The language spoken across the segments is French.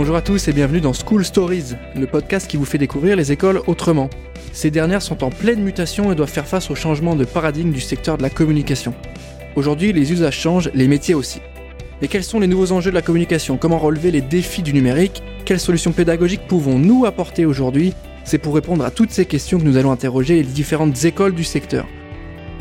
Bonjour à tous et bienvenue dans School Stories, le podcast qui vous fait découvrir les écoles autrement. Ces dernières sont en pleine mutation et doivent faire face au changement de paradigme du secteur de la communication. Aujourd'hui, les usages changent, les métiers aussi. Mais quels sont les nouveaux enjeux de la communication? Comment relever les défis du numérique? Quelles solutions pédagogiques pouvons-nous apporter aujourd'hui? C'est pour répondre à toutes ces questions que nous allons interroger les différentes écoles du secteur.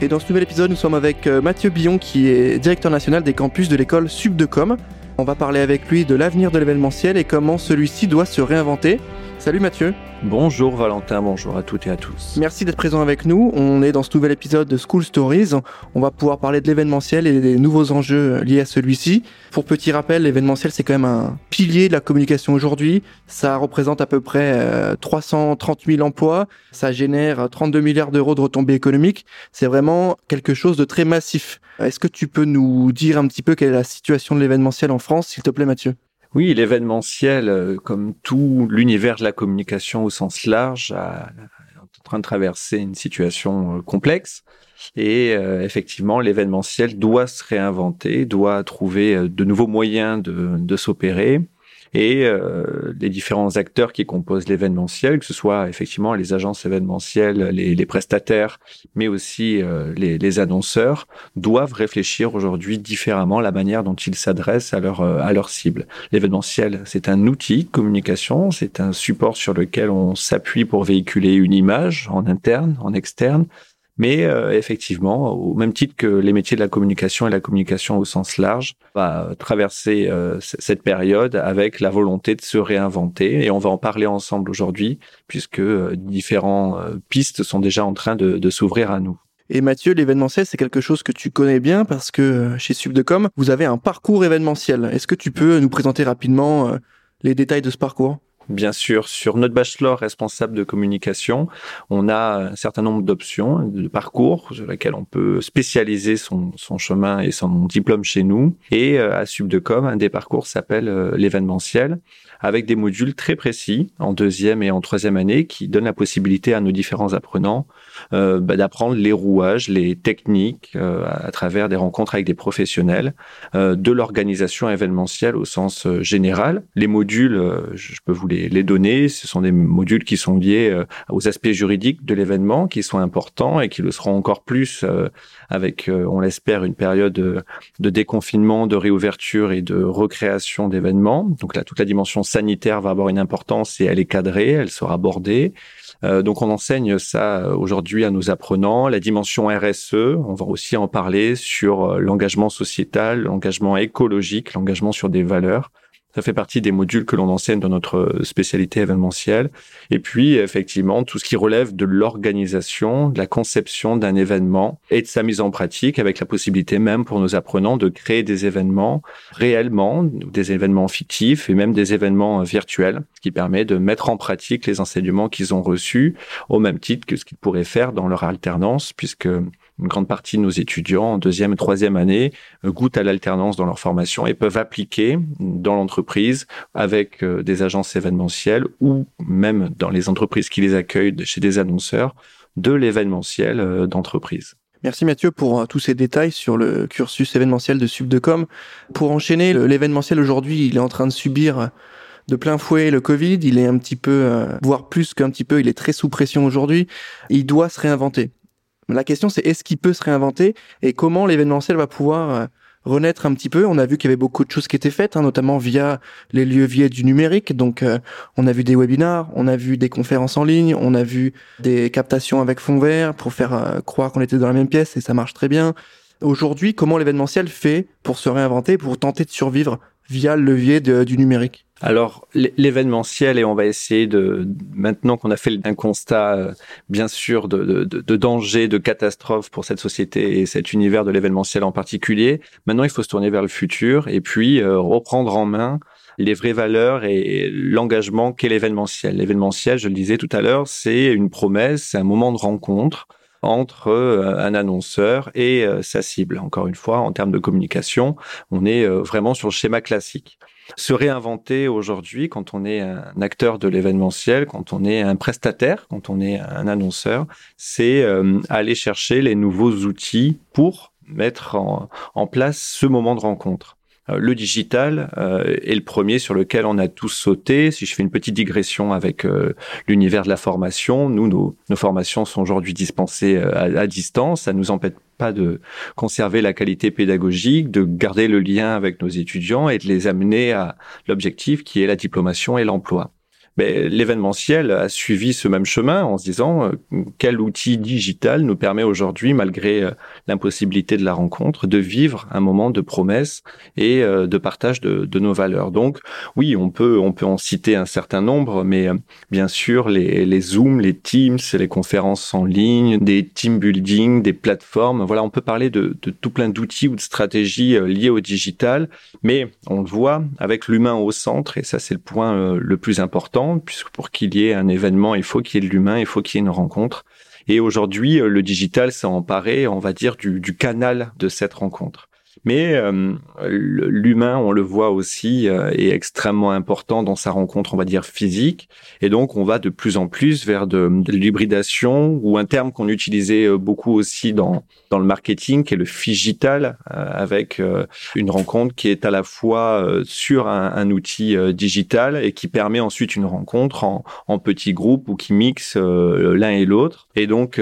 Et dans ce nouvel épisode, nous sommes avec euh, Mathieu Billon, qui est directeur national des campus de l'école Subdecom. On va parler avec lui de l'avenir de l'événementiel et comment celui-ci doit se réinventer. Salut Mathieu. Bonjour Valentin, bonjour à toutes et à tous. Merci d'être présent avec nous. On est dans ce nouvel épisode de School Stories. On va pouvoir parler de l'événementiel et des nouveaux enjeux liés à celui-ci. Pour petit rappel, l'événementiel, c'est quand même un pilier de la communication aujourd'hui. Ça représente à peu près 330 euh, 000 emplois. Ça génère 32 milliards d'euros de retombées économiques. C'est vraiment quelque chose de très massif. Est-ce que tu peux nous dire un petit peu quelle est la situation de l'événementiel en France, s'il te plaît Mathieu? Oui, l'événementiel, euh, comme tout l'univers de la communication au sens large, est en train de traverser une situation euh, complexe. Et euh, effectivement, l'événementiel doit se réinventer, doit trouver de nouveaux moyens de, de s'opérer et euh, les différents acteurs qui composent l'événementiel, que ce soit effectivement les agences événementielles, les, les prestataires, mais aussi euh, les, les, annonceurs, doivent réfléchir aujourd'hui différemment la manière dont ils s'adressent à leur euh, à leur cible. L'événementiel, c'est un outil de communication, c'est un support sur lequel on s'appuie pour véhiculer une image en interne, en externe, mais euh, effectivement, au même titre que les métiers de la communication et la communication au sens large, va traverser euh, cette période avec la volonté de se réinventer. Et on va en parler ensemble aujourd'hui, puisque euh, différentes pistes sont déjà en train de, de s'ouvrir à nous. Et Mathieu, l'événementiel, c'est quelque chose que tu connais bien parce que chez Subdecom, vous avez un parcours événementiel. Est-ce que tu peux nous présenter rapidement les détails de ce parcours? Bien sûr, sur notre bachelor responsable de communication, on a un certain nombre d'options, de parcours sur lesquels on peut spécialiser son, son chemin et son diplôme chez nous. Et euh, à Subdecom, un des parcours s'appelle euh, l'événementiel avec des modules très précis en deuxième et en troisième année qui donnent la possibilité à nos différents apprenants euh, bah, d'apprendre les rouages, les techniques euh, à travers des rencontres avec des professionnels euh, de l'organisation événementielle au sens euh, général. Les modules, je peux vous les, les, donner, ce sont des modules qui sont liés euh, aux aspects juridiques de l'événement, qui sont importants et qui le seront encore plus avec, on l'espère, une période de, de déconfinement, de réouverture et de recréation d'événements. Donc là, toute la dimension sanitaire va avoir une importance et elle est cadrée, elle sera bordée. Euh, donc on enseigne ça euh, aujourd'hui à nos apprenants. La dimension RSE, on va aussi en parler sur euh, l'engagement sociétal, l'engagement écologique, l'engagement sur des valeurs. Ça fait partie des modules que l'on enseigne dans notre spécialité événementielle. Et puis, effectivement, tout ce qui relève de l'organisation, de la conception d'un événement et de sa mise en pratique avec la possibilité même pour nos apprenants de créer des événements réellement, des événements fictifs et même des événements virtuels, ce qui permet de mettre en pratique les enseignements qu'ils ont reçus au même titre que ce qu'ils pourraient faire dans leur alternance, puisque une grande partie de nos étudiants en deuxième et troisième année euh, goûtent à l'alternance dans leur formation et peuvent appliquer dans l'entreprise avec euh, des agences événementielles ou même dans les entreprises qui les accueillent chez des annonceurs de l'événementiel euh, d'entreprise. Merci Mathieu pour tous ces détails sur le cursus événementiel de Subdecom. Pour enchaîner, l'événementiel aujourd'hui, il est en train de subir de plein fouet le Covid. Il est un petit peu, voire plus qu'un petit peu, il est très sous pression aujourd'hui. Il doit se réinventer. La question, c'est est-ce qu'il peut se réinventer et comment l'événementiel va pouvoir euh, renaître un petit peu? On a vu qu'il y avait beaucoup de choses qui étaient faites, hein, notamment via les leviers du numérique. Donc, euh, on a vu des webinars, on a vu des conférences en ligne, on a vu des captations avec fond vert pour faire euh, croire qu'on était dans la même pièce et ça marche très bien. Aujourd'hui, comment l'événementiel fait pour se réinventer, pour tenter de survivre via le levier du numérique? Alors l'événementiel et on va essayer de maintenant qu'on a fait un constat euh, bien sûr de, de, de, danger, de catastrophe pour cette société et cet univers de l'événementiel en particulier. Maintenant il faut se tourner vers le futur et puis euh, reprendre en main les vraies valeurs et l'engagement qu'est l'événementiel. L'événementiel, je le disais tout à l'heure, c'est une promesse, c'est un moment de rencontre entre euh, un annonceur et sa cible. Encore une fois, en termes de communication, on est vraiment sur le schéma classique se réinventer aujourd'hui quand on est un acteur de l'événementiel, quand on est un prestataire, quand on est un annonceur, c'est euh, aller chercher les nouveaux outils pour mettre en, place ce moment de rencontre. Le digital est le premier sur lequel on a tous sauté. Si je fais une petite digression avec l'univers de la formation, nous, nos, formations sont aujourd'hui dispensées à, distance. Ça nous empêche pas de conserver la qualité pédagogique, de garder le lien avec nos étudiants et de les amener à l'objectif qui est la diplomation et l'emploi l'événementiel a suivi ce même chemin en se disant euh, quel outil digital nous permet aujourd'hui, malgré euh, l'impossibilité de la rencontre, de vivre un moment de promesse et euh, de partage de, nos valeurs. Donc oui, on peut on peut en citer un certain nombre, mais bien sûr les, les Zoom, les Teams, les conférences en ligne, des team building, des plateformes. Voilà, on peut parler de tout plein d'outils ou de stratégies liées au digital, mais on le voit avec l'humain au centre et ça c'est le point le plus important puisque pour qu'il y ait un événement, il faut qu'il y ait de l'humain, il faut qu'il y ait une rencontre. Et aujourd'hui, le digital s'est emparé, on va dire, du, du canal de cette rencontre. Mais euh, l'humain, on le voit aussi, euh, est extrêmement important dans sa rencontre, on va dire physique. Et donc, on va de plus en plus vers de, de l'hybridation ou un terme qu'on utilisait euh, beaucoup aussi dans dans le marketing, qui est le digital, avec une rencontre qui est à la fois sur un, un outil digital et qui permet ensuite une rencontre en, en petits groupes ou qui mixe l'un et l'autre. Et donc,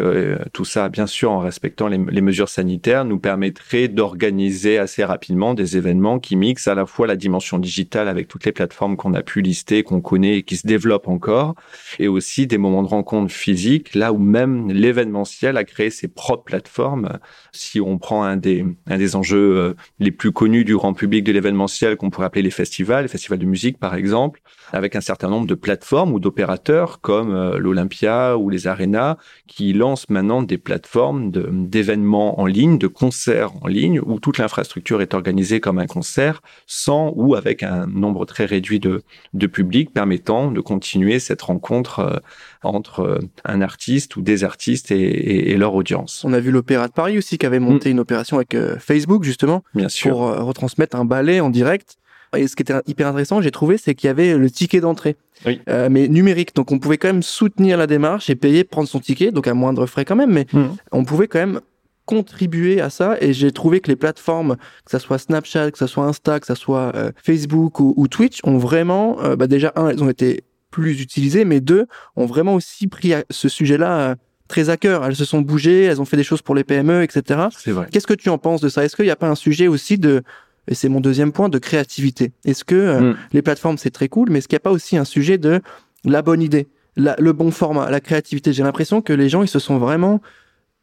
tout ça, bien sûr, en respectant les, les mesures sanitaires, nous permettrait d'organiser assez rapidement des événements qui mixent à la fois la dimension digitale avec toutes les plateformes qu'on a pu lister, qu'on connaît et qui se développent encore, et aussi des moments de rencontre physiques, là où même l'événementiel a créé ses propres plateformes. Si on prend un des, un des enjeux euh, les plus connus du grand public de l'événementiel, qu'on pourrait appeler les festivals, les festivals de musique par exemple, avec un certain nombre de plateformes ou d'opérateurs comme euh, l'Olympia ou les Arenas, qui lancent maintenant des plateformes d'événements en ligne, de concerts en ligne, où toute l'infrastructure est organisée comme un concert, sans ou avec un nombre très réduit de, de public, permettant de continuer cette rencontre euh, entre euh, un artiste ou des artistes et, et, leur audience. On a vu l'Opéra de Paris aussi qui avait monté mm. une opération avec Facebook justement Bien sûr. pour retransmettre un ballet en direct et ce qui était hyper intéressant, j'ai trouvé, c'est qu'il y avait le ticket d'entrée, oui. euh, mais numérique. Donc on pouvait quand même soutenir la démarche et payer, prendre son ticket, donc à moindre frais quand même, mais mmh. on pouvait quand même contribuer à ça. Et j'ai trouvé que les plateformes, que ça soit Snapchat, que ça soit Insta, que ça soit euh, Facebook ou, ou, Twitch, ont vraiment, euh, bah déjà un, elles ont été plus utilisées, mais deux, ont vraiment aussi pris ce sujet-là euh, très à cœur. Elles se sont bougées, elles ont fait des choses pour les PME, etc. C'est vrai. Qu'est-ce que tu en penses de ça? Est-ce qu'il n'y a pas un sujet aussi de et c'est mon deuxième point de créativité? Est-ce que euh, mm. les plateformes c'est très cool, mais est-ce qu'il n'y a pas aussi un sujet de la bonne idée, la, le bon format, la créativité? J'ai l'impression que les gens ils se sont vraiment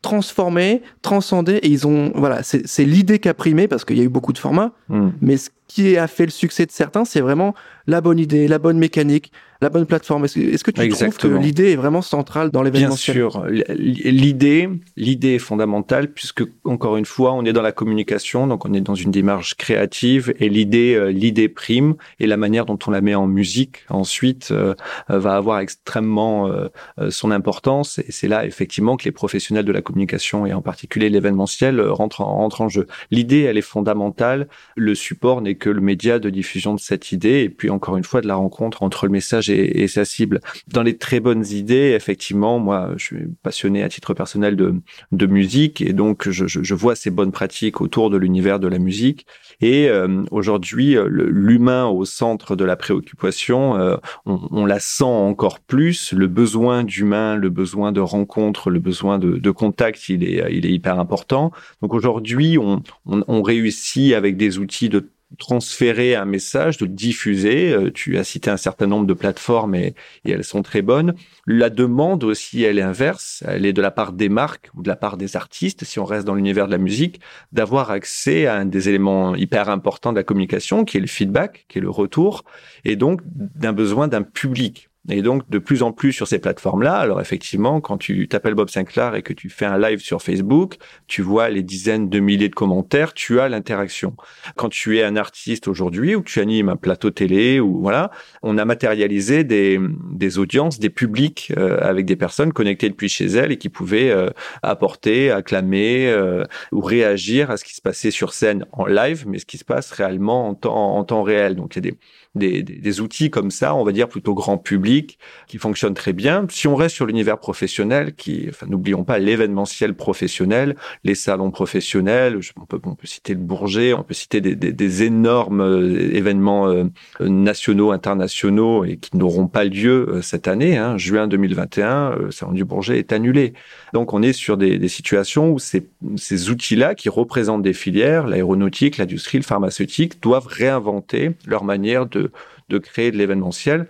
transformés, transcendés et ils ont voilà c'est l'idée qui a primé parce qu'il y a eu beaucoup de formats, mm. mais ce qui a fait le succès de certains c'est vraiment la bonne idée, la bonne mécanique, la bonne plateforme. Est-ce que, est que tu Exactement. trouves que l'idée est vraiment centrale dans l'événement Bien sûr, l'idée, l'idée est fondamentale puisque encore une fois, on est dans la communication, donc on est dans une démarche créative et l'idée, euh, l'idée prime et la manière dont on la met en musique ensuite euh, va avoir extrêmement euh, son importance et c'est là effectivement que les professionnels de la communication et en particulier l'événementiel rentrent en, rentrent en jeu. L'idée, elle est fondamentale. Le support n'est que le média de diffusion de cette idée et puis encore une fois de la rencontre entre le message et, sa cible. Dans les très bonnes idées, effectivement, moi, je suis passionné à titre personnel de, musique et donc je, vois ces bonnes pratiques autour de l'univers de la musique. Et euh, aujourd'hui, l'humain au centre de la préoccupation, euh, on, la sent encore plus. Le besoin d'humain, le besoin de rencontre, le besoin de, contact, il est, il est hyper important. Donc aujourd'hui, on, on, on réussit avec des outils de transférer un message, de le diffuser. Euh, tu as cité un certain nombre de plateformes et, et, elles sont très bonnes. La demande aussi, elle est inverse. Elle est de la part des marques ou de la part des artistes, si on reste dans l'univers de la musique, d'avoir accès à un des éléments hyper importants de la communication, qui est le feedback, qui est le retour, et donc d'un besoin d'un public. Et donc, de plus en plus sur ces plateformes-là, alors effectivement, quand tu t'appelles Bob Sinclair et que tu fais un live sur Facebook, tu vois les dizaines de milliers de commentaires, tu as l'interaction. Quand tu es un artiste aujourd'hui ou tu animes un plateau télé ou voilà, on a matérialisé des, des audiences, des publics euh, avec des personnes connectées depuis chez elles et qui pouvaient euh, apporter, acclamer euh, ou réagir à ce qui se passait sur scène en live, mais ce qui se passe réellement en temps, en temps réel. Donc, il y a des, des, outils comme ça, on va dire plutôt grand public qui fonctionne très bien. Si on reste sur l'univers professionnel, qui, enfin, n'oublions pas l'événementiel professionnel, les salons professionnels, on peut, citer le Bourget, on peut citer des, énormes euh, événements euh, nationaux, internationaux et qui n'auront pas lieu euh, cette année. Hein. Juin 2021, le salon du Bourget est annulé. Donc on est sur des, situations où ces outils-là qui représentent des filières, l'aéronautique, l'industrie, le pharmaceutique, doivent réinventer leur manière de, de créer de l'événementiel.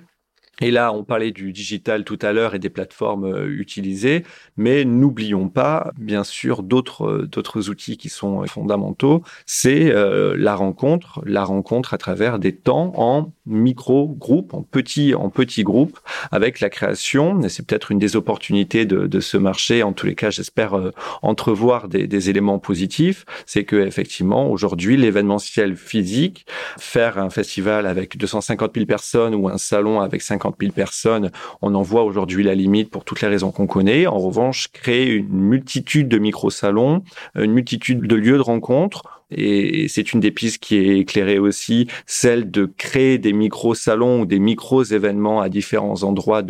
Et là, on parlait du digital tout à l'heure et des plateformes euh, utilisées, mais n'oublions pas, bien sûr, d'autres euh, d'autres outils qui sont fondamentaux. C'est euh, la rencontre, la rencontre à travers des temps en micro groupes, en petits en petits groupes, avec la création. Et c'est peut-être une des opportunités de, de, ce marché. En tous les cas, j'espère entrevoir des, des, éléments positifs. C'est que effectivement, aujourd'hui, l'événementiel physique, faire un festival avec 250 000 personnes ou un salon avec 50 50 000 personnes, on en voit aujourd'hui la limite pour toutes les raisons qu'on connaît. En revanche, créer une multitude de micro-salons, une multitude de lieux de rencontre, et c'est une des pistes qui est éclairée aussi, celle de créer des micro-salons ou des micro-événements à différents endroits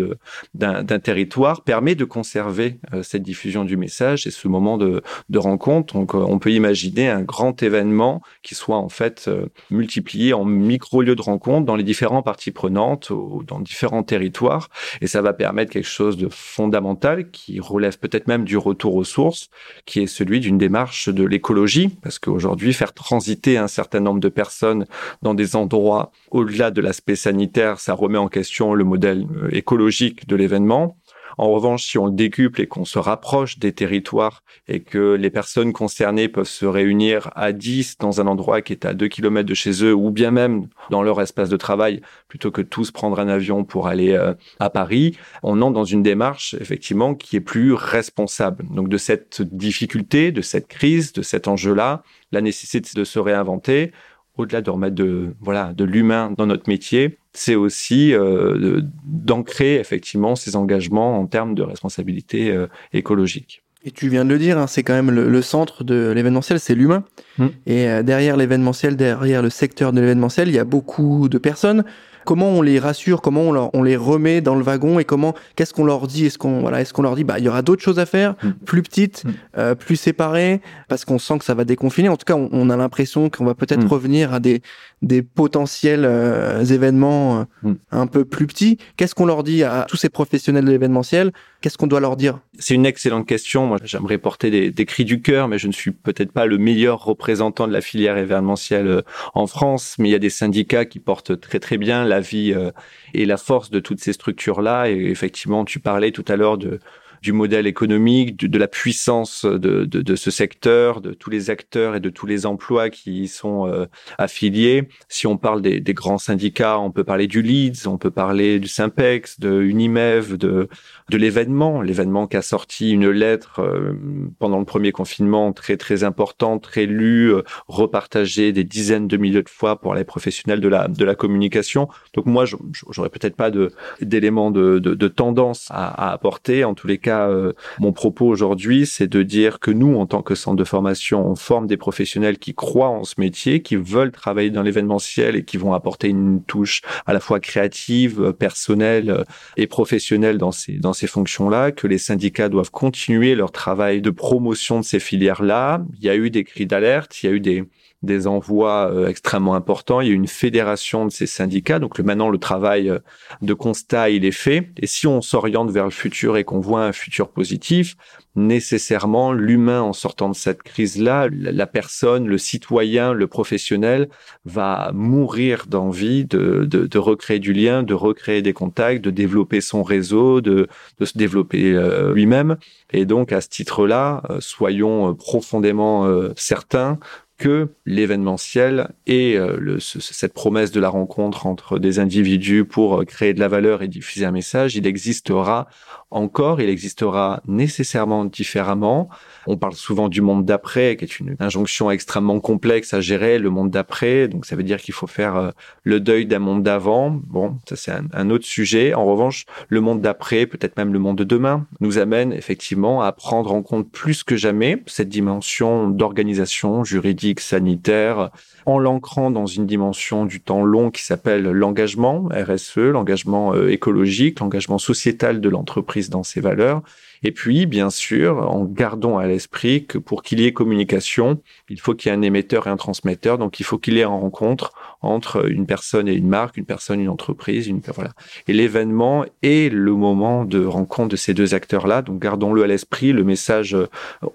d'un, territoire, permet de conserver euh, cette diffusion du message et ce moment de, rencontre. Donc, euh, on peut imaginer un grand événement qui soit en fait euh, multiplié en micro-lieux de rencontre dans les différentes parties prenantes, ou dans différents territoires, et ça va permettre quelque chose de fondamental qui relève peut-être même du retour aux sources, qui est celui d'une démarche de l'écologie, parce qu'aujourd'hui, faire transiter un certain nombre de personnes dans des endroits au-delà de l'aspect sanitaire, ça remet en question le modèle euh, écologique de l'événement. En revanche, si on le décuple et qu'on se rapproche des territoires et que les personnes concernées peuvent se réunir à 10 dans un endroit qui est à 2 km de chez eux ou bien même dans leur espace de travail plutôt que tous prendre un avion pour aller euh, à Paris, on entre dans une démarche effectivement qui est plus responsable. Donc de cette difficulté, de cette crise, de cet enjeu-là, la nécessité de se réinventer, au-delà de remettre de voilà de l'humain dans notre métier, c'est aussi euh, d'ancrer effectivement ces engagements en termes de responsabilité euh, écologique. Et tu viens de le dire, hein, c'est quand même le, centre de l'événementiel, c'est l'humain. Mmh. Et euh, derrière l'événementiel, derrière le secteur de l'événementiel, il y a beaucoup de personnes comment on les rassure, comment on, on les remet dans le wagon et comment, qu'est-ce qu'on leur dit? Est-ce qu'on voilà, est-ce qu'on leur dit, bah il y aura d'autres choses à faire, mm. plus petites, mm. euh, plus séparées, parce qu'on sent que ça va déconfiner? En tout cas, on, a l'impression qu'on va peut-être mm. revenir à des des potentiels euh, événements euh, un peu plus petits. Qu'est-ce qu'on leur dit à tous ces professionnels de l'événementiel? Qu'est-ce qu'on doit leur dire? C'est une excellente question. Moi, j'aimerais porter des, des, cris du cœur, mais je ne suis peut-être pas le meilleur représentant de la filière événementielle en France. Mais il y a des syndicats qui portent très très bien la vie euh, et la force de toutes ces structures-là. Et effectivement, tu parlais tout à l'heure de du modèle économique, de, la puissance de, de, ce secteur, de tous les acteurs et de tous les emplois qui y sont euh, affiliés. Si on parle des, des, grands syndicats, on peut parler du Leeds, on peut parler du Simpex, de Unimev, de, de l'événement, l'événement qui a sorti une lettre euh, pendant le premier confinement très très importante, très lue, euh, repartagée des dizaines de milliers de fois pour les professionnels de la de la communication. Donc moi, j'aurais peut-être pas de d'éléments de, de, de, tendance à, à apporter. En tous les cas euh, mon propos aujourd'hui, c'est de dire que nous, en tant que centre de formation, on forme des professionnels qui croient en ce métier, qui veulent travailler dans l'événementiel et qui vont apporter une touche à la fois créative, personnelle euh, et professionnelle dans ces, dans ces fonctions-là, que les syndicats doivent continuer leur travail de promotion de ces filières-là. Il y a eu des cris d'alerte, il y a eu des, des envois euh, extrêmement importants. Il y a une fédération de ces syndicats. Donc maintenant, le travail euh, de constat, il est fait. Et si on s'oriente vers le futur et qu'on voit un futur positif, nécessairement, l'humain, en sortant de cette crise-là, la personne, le citoyen, le professionnel, va mourir d'envie de, recréer du lien, de recréer des contacts, de développer son réseau, de, de se développer euh, lui-même. Et donc, à ce titre-là, soyons profondément certains que l'événementiel et euh, cette promesse de la rencontre entre des individus pour euh, créer de la valeur et diffuser un message, il existera encore, il existera nécessairement différemment. On parle souvent du monde d'après, qui est une injonction extrêmement complexe à gérer, le monde d'après. Donc ça veut dire qu'il faut faire euh, le deuil d'un monde d'avant. Bon, ça c'est un, autre sujet. En revanche, le monde d'après, peut-être même le monde de demain, nous amène effectivement à prendre en compte plus que jamais cette dimension d'organisation juridique, sanitaire, en l'ancrant dans une dimension du temps long qui s'appelle l'engagement, RSE, l'engagement euh, écologique, l'engagement sociétal de l'entreprise dans ses valeurs, et puis, bien sûr, en gardant à l'esprit que pour qu'il y ait communication, il faut qu'il y ait un émetteur et un transmetteur. Donc, il faut qu'il y ait une rencontre entre une personne et une marque, une personne une entreprise. Une, voilà. Et l'événement est le moment de rencontre de ces deux acteurs-là. Donc, gardons-le à l'esprit. Le message euh,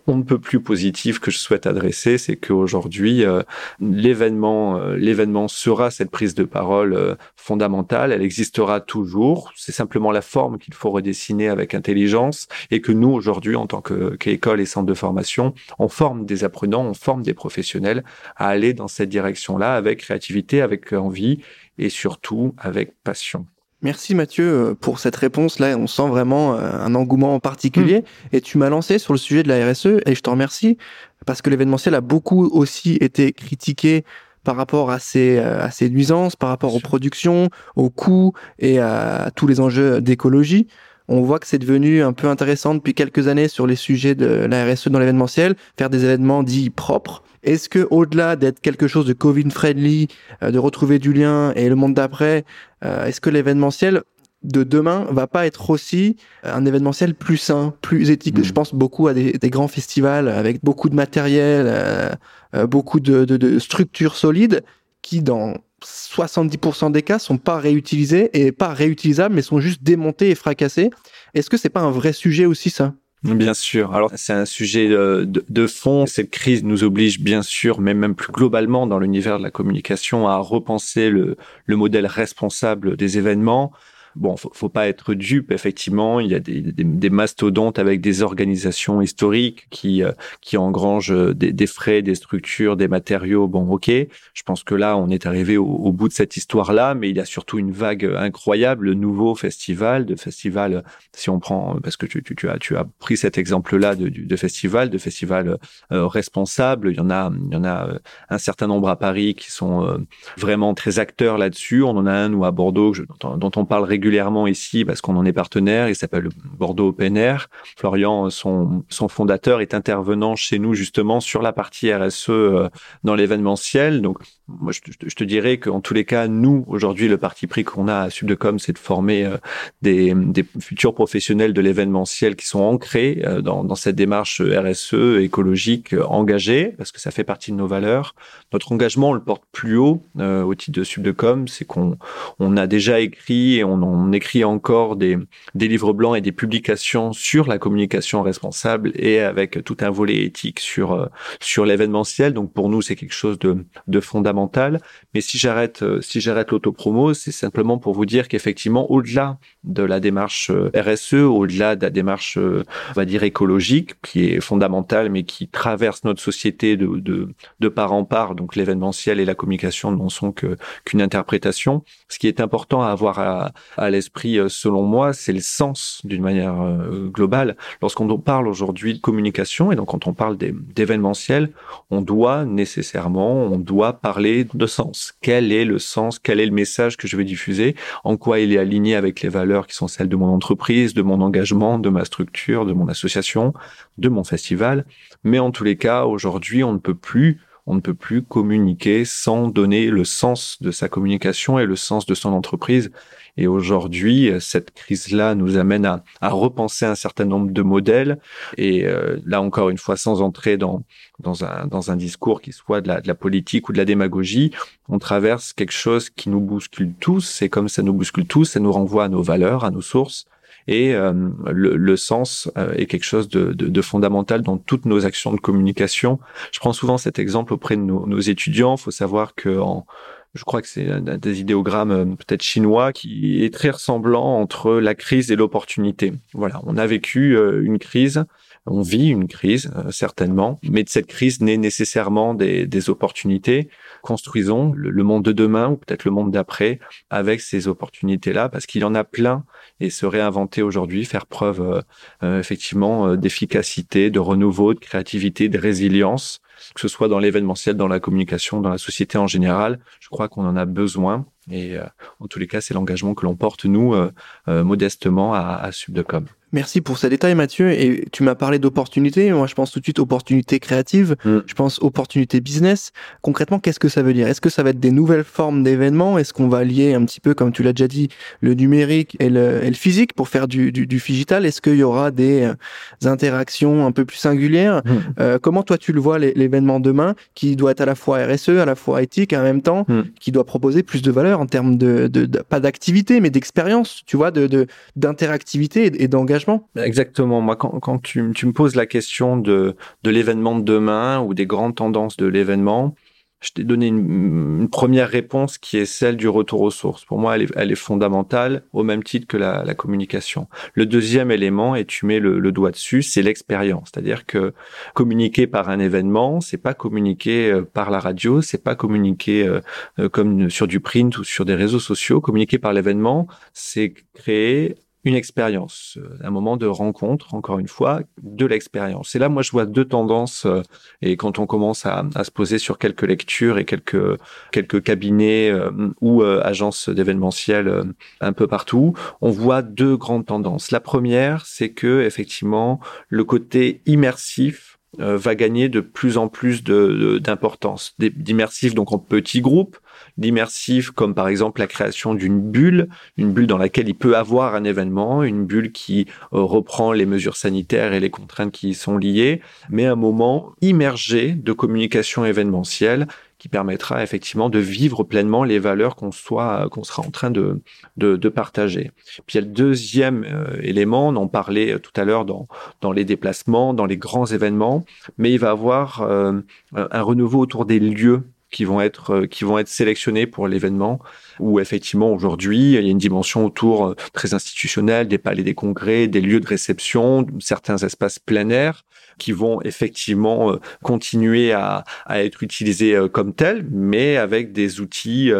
on ne peut plus positif que je souhaite adresser, c'est qu'aujourd'hui, euh, l'événement, euh, l'événement sera cette prise de parole fondamentale. Elle existera toujours. C'est simplement la forme qu'il faut redessiner avec intelligence que nous, aujourd'hui, en tant qu'école et centre de formation, on forme des apprenants, on forme des professionnels à aller dans cette direction-là avec créativité, avec envie et surtout avec passion. Merci Mathieu euh, pour cette réponse. Là, on sent vraiment euh, un engouement en particulier. Hmm. Et tu m'as lancé sur le sujet de la RSE et je te remercie parce que l'événementiel a beaucoup aussi été critiqué par rapport à ses, euh, à ses nuisances, par rapport aux productions, aux coûts et à tous les enjeux d'écologie on voit que c'est devenu un peu intéressant depuis quelques années sur les sujets de la RSE dans l'événementiel, faire des événements dits propres. Est-ce que au-delà d'être quelque chose de Covid friendly, euh, de retrouver du lien et le monde d'après, euh, est-ce que l'événementiel de demain va pas être aussi un événementiel plus sain, plus éthique? Mm. Je pense beaucoup à des, grands festivals avec beaucoup de matériel, euh, beaucoup de, de, structures solides qui, dans 70% des cas sont pas réutilisés et pas réutilisables, mais sont juste démontés et fracassés. Est-ce que c'est pas un vrai sujet aussi ça? Bien sûr. Alors c'est un sujet de, de, fond. Cette crise nous oblige bien sûr, mais même plus globalement dans l'univers de la communication, à repenser le modèle responsable des événements Bon, faut, faut pas être dupe. Effectivement, il y a des, mastodontes avec des organisations historiques qui euh, qui engrangent euh, des, frais, des structures, des matériaux. Bon, ok. Je pense que là, on est arrivé au, bout de cette histoire-là, mais il y a surtout une vague incroyable, le nouveau festival, de festival. Si on prend, parce que tu, tu, as tu as pris cet exemple-là de, de, festival, de festival euh, responsable. Il y en a il y en a un certain nombre à Paris qui sont vraiment très acteurs là-dessus. On en a un ou à Bordeaux dont on parle régulièrement régulièrement ici parce qu'on en est partenaire. Il s'appelle Bordeaux Open Air. Florian, son, fondateur, est intervenant chez nous justement sur la partie RSE euh, dans l'événementiel. Donc, moi, je, te dirais qu'en tous les cas, nous, aujourd'hui, le parti pris qu'on a à Subdecom, c'est de former euh, des, futurs professionnels de l'événementiel qui sont ancrés euh, dans, cette démarche RSE écologique engagée, parce que ça fait partie de nos valeurs. Notre engagement, on le porte plus haut au titre de Subdecom, c'est qu'on on a déjà écrit et on on écrit encore des, des livres blancs et des publications sur la communication responsable et avec tout un volet éthique sur euh, sur l'événementiel. Donc pour nous, c'est quelque chose de, de fondamental. Mais si j'arrête euh, si j'arrête l'autopromo, c'est simplement pour vous dire qu'effectivement, au-delà de la démarche euh, RSE, au-delà de la démarche, on va dire écologique, qui est fondamentale, mais qui traverse notre société de de, de part en part. Donc l'événementiel et la communication n'en sont que qu'une interprétation. Ce qui est important à avoir à, à l'esprit, euh, selon moi, c'est le sens d'une manière euh, globale. Lorsqu'on parle aujourd'hui de communication et donc quand on parle d'événementiel, on doit nécessairement, on doit parler de sens. Quel est le sens? Quel est le message que je veux diffuser? En quoi il est aligné avec les valeurs qui sont celles de mon entreprise, de mon engagement, de ma structure, de mon association, de mon festival? Mais en tous les cas, aujourd'hui, on ne peut plus on ne peut plus communiquer sans donner le sens de sa communication et le sens de son entreprise. Et aujourd'hui, cette crise-là nous amène à, repenser un certain nombre de modèles. Et euh, là encore une fois, sans entrer dans dans un dans un discours qui soit de la, de la politique ou de la démagogie, on traverse quelque chose qui nous bouscule tous. Et comme ça nous bouscule tous, ça nous renvoie à nos valeurs, à nos sources. Et euh, le, sens euh, est quelque chose de, de, de, fondamental dans toutes nos actions de communication. Je prends souvent cet exemple auprès de nos, nos étudiants. Il faut savoir que en je crois que c'est des idéogrammes euh, peut-être chinois qui est très ressemblant entre la crise et l'opportunité. Voilà, on a vécu euh, une crise, on vit une crise euh, certainement, mais de cette crise naît nécessairement des, des opportunités. Construisons le, monde de demain ou peut-être le monde d'après avec ces opportunités-là, parce qu'il y en a plein et se réinventer aujourd'hui, faire preuve effectivement d'efficacité, de renouveau, de créativité, de résilience que ce soit dans l'événementiel, dans la communication, dans la société en général. Je crois qu'on en a besoin. Et euh, en tous les cas, c'est l'engagement que l'on porte, nous, euh, euh, modestement, à, à Subdecom. Merci pour ces détails, Mathieu. Et tu m'as parlé d'opportunités. Moi, je pense tout de suite opportunités créatives. Mm. Je pense opportunités business. Concrètement, qu'est-ce que ça veut dire? Est-ce que ça va être des nouvelles formes d'événements? Est-ce qu'on va lier un petit peu, comme tu l'as déjà dit, le numérique et le, et le physique pour faire du, du, du digital? Est-ce qu'il y aura des euh, interactions un peu plus singulières? Mm. euh, Comment toi tu le vois l'événement demain, qui doit être à la fois RSE, à la fois éthique, en même temps, mm. qui doit proposer plus de valeur en termes de, de, de pas d'activité, mais d'expérience, tu vois, de d'interactivité et d'engagement Exactement. Moi, quand, quand tu, me poses la question de, de l'événement de demain ou des grandes tendances de l'événement, je t'ai donné une, première réponse qui est celle du retour aux sources. Pour moi, elle est, elle est fondamentale au même titre que la, la, communication. Le deuxième élément, et tu mets le, doigt dessus, c'est l'expérience. C'est-à-dire que communiquer par un événement, c'est pas communiquer euh, par la radio, c'est pas communiquer euh, euh, comme sur du print ou sur des réseaux sociaux. Communiquer par l'événement, c'est créer une expérience, euh, un moment de rencontre, encore une fois, de l'expérience. Et là, moi, je vois deux tendances. Euh, et quand on commence à, à se poser sur quelques lectures et quelques quelques cabinets euh, ou agences d'événementiel un peu partout, on voit deux grandes tendances. La première, c'est que effectivement, le côté immersif va gagner de plus en plus d'importance. D'immersif donc en petits groupes, d'immersif comme par exemple la création d'une bulle, une bulle dans laquelle il peut avoir un événement, une bulle qui euh, reprend les mesures sanitaires et les contraintes qui y sont liées, mais un moment immergé de communication événementielle qui permettra effectivement de vivre pleinement les valeurs qu'on soit qu'on sera en train de, de, partager. Puis il y a le deuxième euh, élément, on en parlait euh, tout à l'heure dans, dans les déplacements, dans les grands événements, mais il va avoir un renouveau autour des lieux qui vont être euh, qui vont être sélectionnés pour l'événement où effectivement aujourd'hui il y a une dimension autour euh, très institutionnelle des palais des congrès des lieux de réception certains espaces plein air qui vont effectivement euh, continuer à, à être utilisés comme tels mais avec des outils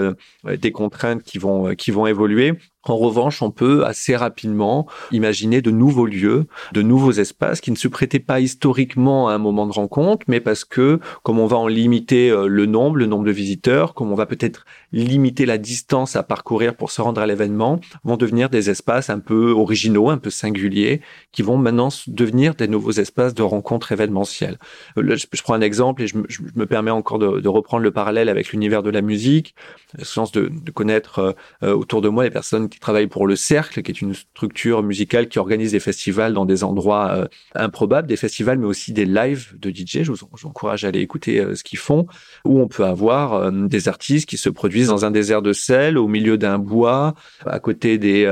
des contraintes qui vont qui vont évoluer en revanche, on peut assez rapidement imaginer de nouveaux lieux, de nouveaux espaces qui ne se prêtaient pas historiquement à un moment de rencontre, mais parce que comme on va en limiter euh, le nombre, le nombre de visiteurs, comme on va peut-être limiter la distance à parcourir pour se rendre à l'événement, vont devenir des espaces un peu originaux, un peu singuliers, qui vont maintenant devenir des nouveaux espaces de rencontres événementielles. Euh, je, prends un exemple et je, me permets encore de, reprendre le parallèle avec l'univers de la musique, chance de, de connaître euh, autour de moi les personnes qui travaille pour le Cercle, qui est une structure musicale qui organise des festivals dans des endroits euh, improbables, des festivals, mais aussi des lives de DJ. Je vous, encourage à aller écouter euh, ce qu'ils font, où on peut avoir euh, des artistes qui se produisent dans un désert de sel, au milieu d'un bois, à côté des,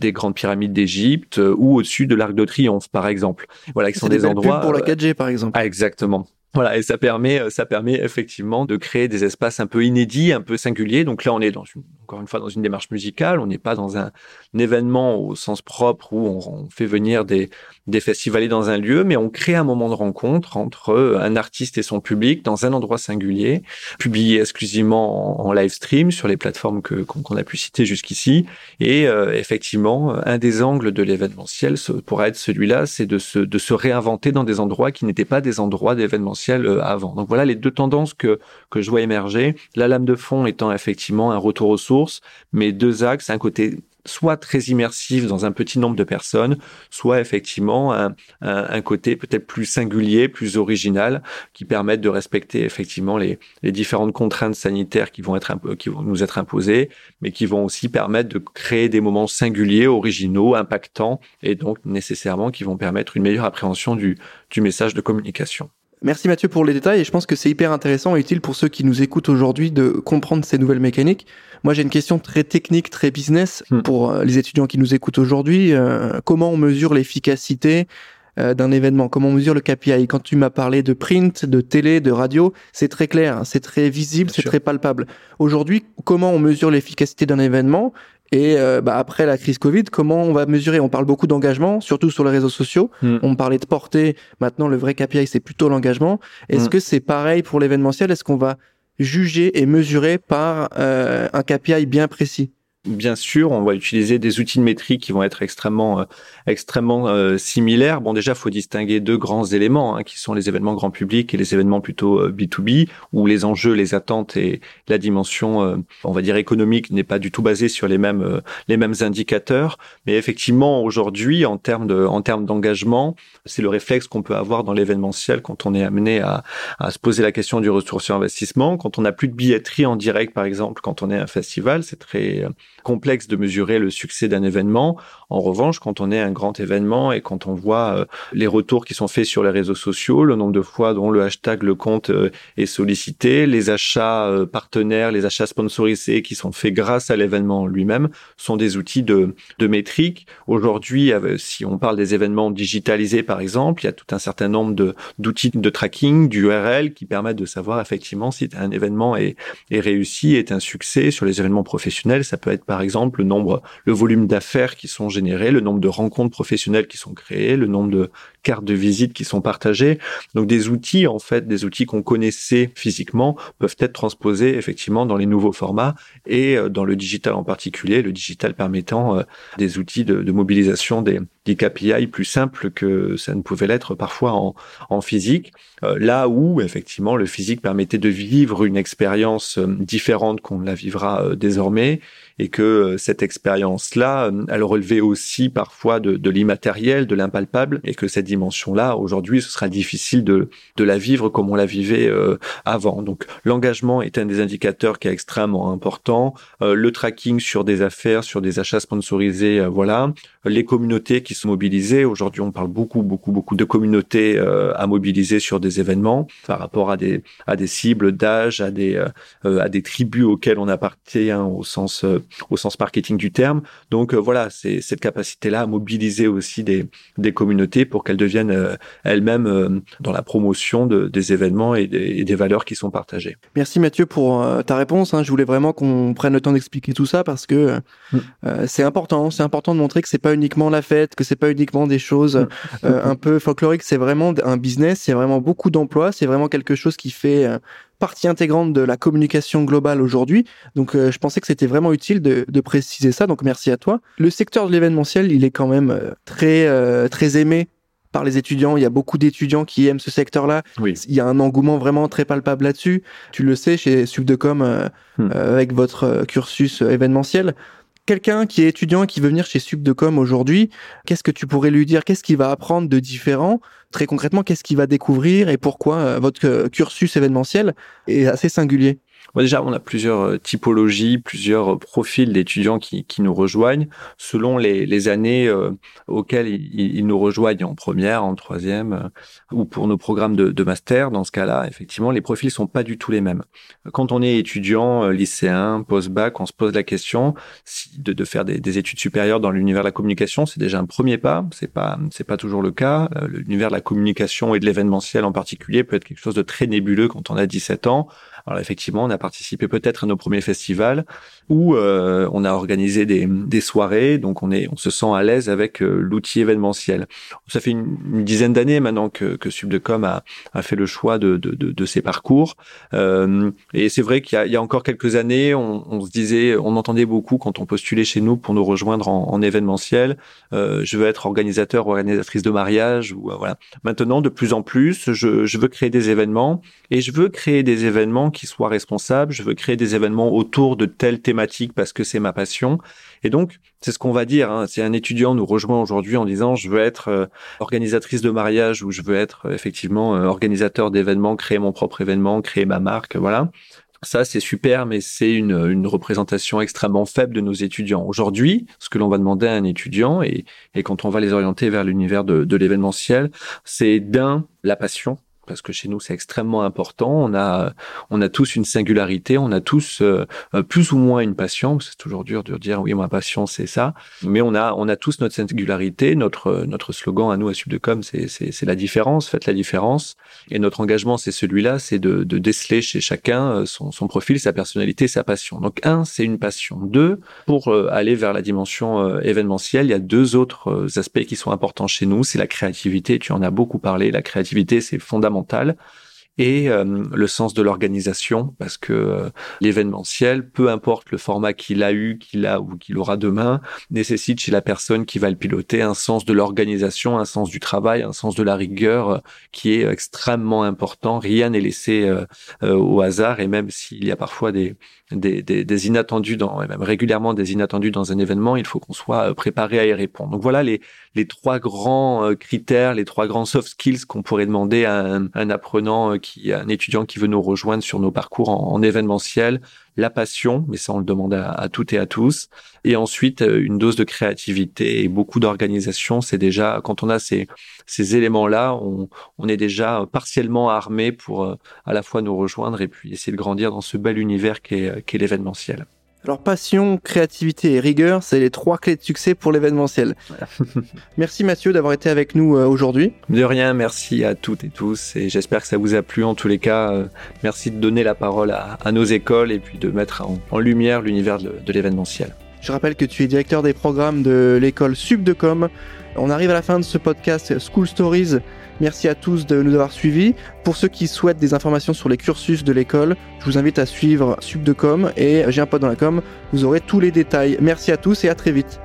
des grandes pyramides d'Égypte, ou au-dessus de l'Arc de Triomphe, par exemple. Voilà, qui sont des, des endroits pour la 4G, par exemple. Ah, exactement. Voilà, et ça permet, ça permet effectivement de créer des espaces un peu inédits, un peu singuliers. Donc là, on est dans une encore une fois dans une démarche musicale, on n'est pas dans un, événement au sens propre où on, fait venir des, des festivaliers dans un lieu, mais on crée un moment de rencontre entre euh, un artiste et son public dans un endroit singulier, publié exclusivement en, live stream sur les plateformes que qu'on a pu citer jusqu'ici. Et euh, effectivement, un des angles de l'événementiel pourrait être celui-là, c'est de se, de se réinventer dans des endroits qui n'étaient pas des endroits d'événementiel euh, avant. Donc voilà les deux tendances que, que je vois émerger. La lame de fond étant effectivement un retour aux sources mais deux axes, un côté soit très immersif dans un petit nombre de personnes, soit effectivement un, côté peut-être plus singulier, plus original, qui permettent de respecter effectivement les, différentes contraintes sanitaires qui vont être qui vont nous être imposées, mais qui vont aussi permettre de créer des moments singuliers, originaux, impactants, et donc nécessairement qui vont permettre une meilleure appréhension du message de communication. Merci Mathieu pour les détails et je pense que c'est hyper intéressant et utile pour ceux qui nous écoutent aujourd'hui de comprendre ces nouvelles mécaniques. Moi j'ai une question très technique, très business hmm. pour euh, les étudiants qui nous écoutent aujourd'hui. Euh, comment on mesure l'efficacité euh, d'un événement? Comment on mesure le KPI Quand tu m'as parlé de print, de télé, de radio, c'est très clair, hein, c'est très visible, c'est très palpable. Aujourd'hui, comment on mesure l'efficacité d'un événement? Et euh, bah, après la crise Covid, comment on va mesurer? On parle beaucoup d'engagement, surtout sur les réseaux sociaux. Hmm. On parlait de portée. Maintenant, le vrai KPI, c'est plutôt l'engagement. Est-ce hmm. que c'est pareil pour l'événementiel? Est-ce qu'on va juger et mesurer par euh, un KPI bien précis? Bien sûr, on va utiliser des outils de métrique qui vont être extrêmement, euh, extrêmement euh, similaires. Bon, déjà, faut distinguer deux grands éléments, hein, qui sont les événements grand public et les événements plutôt B2B, euh, où les enjeux, les attentes et la dimension, on va dire économique, n'est pas du tout basée sur les mêmes, les mêmes indicateurs. Mais effectivement, aujourd'hui, en termes de, en termes d'engagement, c'est le réflexe qu'on peut avoir dans l'événementiel quand on est amené à, à se poser la question du retour sur investissement, quand on n'a plus de billetterie en direct, par exemple, quand on est un festival, c'est très complexe de mesurer le succès d'un événement. En revanche, quand on est un grand événement et quand on voit euh, les retours qui sont faits sur les réseaux sociaux, le nombre de fois dont le hashtag le compte euh, est sollicité, les achats euh, partenaires, les achats sponsorisés qui sont faits grâce à l'événement lui-même sont des outils de, de métrique. Aujourd'hui, si on parle des événements digitalisés par exemple, il y a tout un certain nombre de d'outils de tracking, d'URL qui permettent de savoir effectivement si un événement est, est réussi, est un succès. Sur les événements professionnels, ça peut être par exemple le nombre, le volume d'affaires qui sont générées, le nombre de rencontres professionnelles qui sont créées, le nombre de cartes de visite qui sont partagées. Donc des outils, en fait, des outils qu'on connaissait physiquement peuvent être transposés effectivement dans les nouveaux formats et euh, dans le digital en particulier, le digital permettant euh, des outils de, de mobilisation des, des KPI plus simples que ça ne pouvait l'être parfois en, en physique. Euh, là où effectivement le physique permettait de vivre une expérience différente qu'on la vivra désormais et que cette expérience-là, elle relevait aussi parfois de, de l'immatériel, de l'impalpable, et que cette dimension-là, aujourd'hui, ce sera difficile de, de la vivre comme on la vivait euh, avant. Donc l'engagement est un des indicateurs qui est extrêmement important. Euh, le tracking sur des affaires, sur des achats sponsorisés, euh, voilà. Les communautés qui sont mobilisées. Aujourd'hui, on parle beaucoup, beaucoup, beaucoup de communautés à mobiliser sur des événements par rapport à des à des cibles d'âge, à des à des tribus auxquelles on appartient au sens au sens marketing du terme. Donc voilà, c'est cette capacité-là à mobiliser aussi des des communautés pour qu'elles deviennent euh, elles-mêmes euh, dans la promotion de, des événements et des, des, valeurs qui sont partagées. Merci Mathieu pour euh, ta réponse. Hein. Je voulais vraiment qu'on prenne le temps d'expliquer tout ça parce que mm. c'est important. C'est important de montrer que c'est pas uniquement la fête, que c'est pas uniquement des choses mm. un peu folkloriques. C'est vraiment un business. C'est vraiment beaucoup d'emplois. C'est vraiment quelque chose qui fait partie intégrante de la communication globale aujourd'hui. Donc, je pensais que c'était vraiment utile de, de, préciser ça. Donc, merci à toi. Le secteur de l'événementiel, il est quand même très très aimé par les étudiants. Il y a beaucoup d'étudiants qui aiment ce secteur-là. Oui. Il y a un engouement vraiment très palpable là-dessus. Tu le sais chez Subdecom euh, hmm. euh, avec votre euh, cursus événementiel. Quelqu'un qui est étudiant et qui veut venir chez Subdecom aujourd'hui, qu'est-ce que tu pourrais lui dire? Qu'est-ce qu'il va apprendre de différent? Très concrètement, qu'est-ce qu'il va découvrir et pourquoi votre cursus événementiel est assez singulier? Déjà, on a plusieurs euh, typologies, plusieurs euh, profils d'étudiants qui, qui, nous rejoignent selon les, les années euh, auxquelles ils, ils, nous rejoignent en première, en troisième, ou pour nos programmes de, de master. Dans ce cas-là, effectivement, les profils sont pas du tout les mêmes. Quand on est étudiant, lycéen, post-bac, on se pose la question de, de faire des, des, études supérieures dans l'univers de la communication. C'est déjà un premier pas. C'est pas, c'est pas toujours le cas. L'univers de la communication et de l'événementiel en particulier peut être quelque chose de très nébuleux quand on a 17 ans. Alors effectivement, on a participé peut-être à nos premiers festivals où euh, on a organisé des, des, soirées, donc on est, on se sent à l'aise avec euh, l'outil événementiel. Ça fait une, dizaine d'années maintenant que, que Subdecom a, a fait le choix de, de, de, de ces parcours. Euh, et c'est vrai qu'il y, y, a encore quelques années, on, on, se disait, on entendait beaucoup quand on postulait chez nous pour nous rejoindre en, en événementiel. Euh, je veux être organisateur ou organisatrice de mariage ou voilà. Maintenant, de plus en plus, je, je veux créer des événements et je veux créer des événements qui soient responsables. Je veux créer des événements autour de telles parce que c'est ma passion. Et donc, c'est ce qu'on va dire. Hein. Si un étudiant nous rejoint aujourd'hui en disant je veux être euh, organisatrice de mariage ou je veux être euh, effectivement euh, organisateur d'événements, créer mon propre événement, créer ma marque, voilà. Ça, c'est super, mais c'est une, une, représentation extrêmement faible de nos étudiants. Aujourd'hui, ce que l'on va demander à un étudiant, et, et quand on va les orienter vers l'univers de, de l'événementiel, c'est d'un, la passion, parce que chez nous c'est extrêmement important. On a on a tous une singularité, on a tous euh, plus ou moins une passion. C'est toujours dur de dire oui ma passion c'est ça, mais on a on a tous notre singularité. Notre notre slogan à nous à Subdecom c'est c'est la différence, faites la différence. Et notre engagement c'est celui-là, c'est de, déceler chez chacun euh, son profil, sa personnalité, sa passion. Donc un c'est une passion. Deux pour euh, aller vers la dimension événementielle, il y a deux autres aspects qui sont importants chez nous, c'est la créativité. Tu en as beaucoup parlé. La créativité c'est fondamental et euh, le sens de l'organisation parce que euh, l'événementiel, peu importe le format qu'il a eu, qu'il a ou qu'il aura demain, nécessite chez la personne qui va le piloter un sens de l'organisation, un sens du travail, un sens de la rigueur euh, qui est extrêmement important. Rien n'est laissé au hasard et même s'il y a parfois des, inattendus et même régulièrement des inattendus dans un événement, il faut qu'on soit préparé à y répondre. Donc voilà les, les trois grands critères, les trois grands soft skills qu'on pourrait demander à un, apprenant qui, un étudiant qui veut nous rejoindre sur nos parcours en, événementiel, la passion, mais ça on le demande à, toutes et à tous, et ensuite euh, une dose de créativité et beaucoup d'organisation. C'est déjà quand on a ces, éléments-là, on, est déjà partiellement armé pour euh, à la fois nous rejoindre et puis essayer de grandir dans ce bel univers qu'est qu'est l'événementiel. Alors passion, créativité et rigueur, c'est les trois clés de succès pour l'événementiel. merci Mathieu d'avoir été avec nous euh, aujourd'hui. De rien, merci à toutes et tous et j'espère que ça vous a plu en tous les cas. Euh, merci de donner la parole à, nos écoles et puis de mettre en, lumière l'univers de, de l'événementiel. Je rappelle que tu es directeur des programmes de l'école Subdecom. On arrive à la fin de ce podcast School Stories Merci à tous de nous avoir suivis. Pour ceux qui souhaitent des informations sur les cursus de l'école, je vous invite à suivre Subdecom et J'ai un pote dans la com. Vous aurez tous les détails. Merci à tous et à très vite.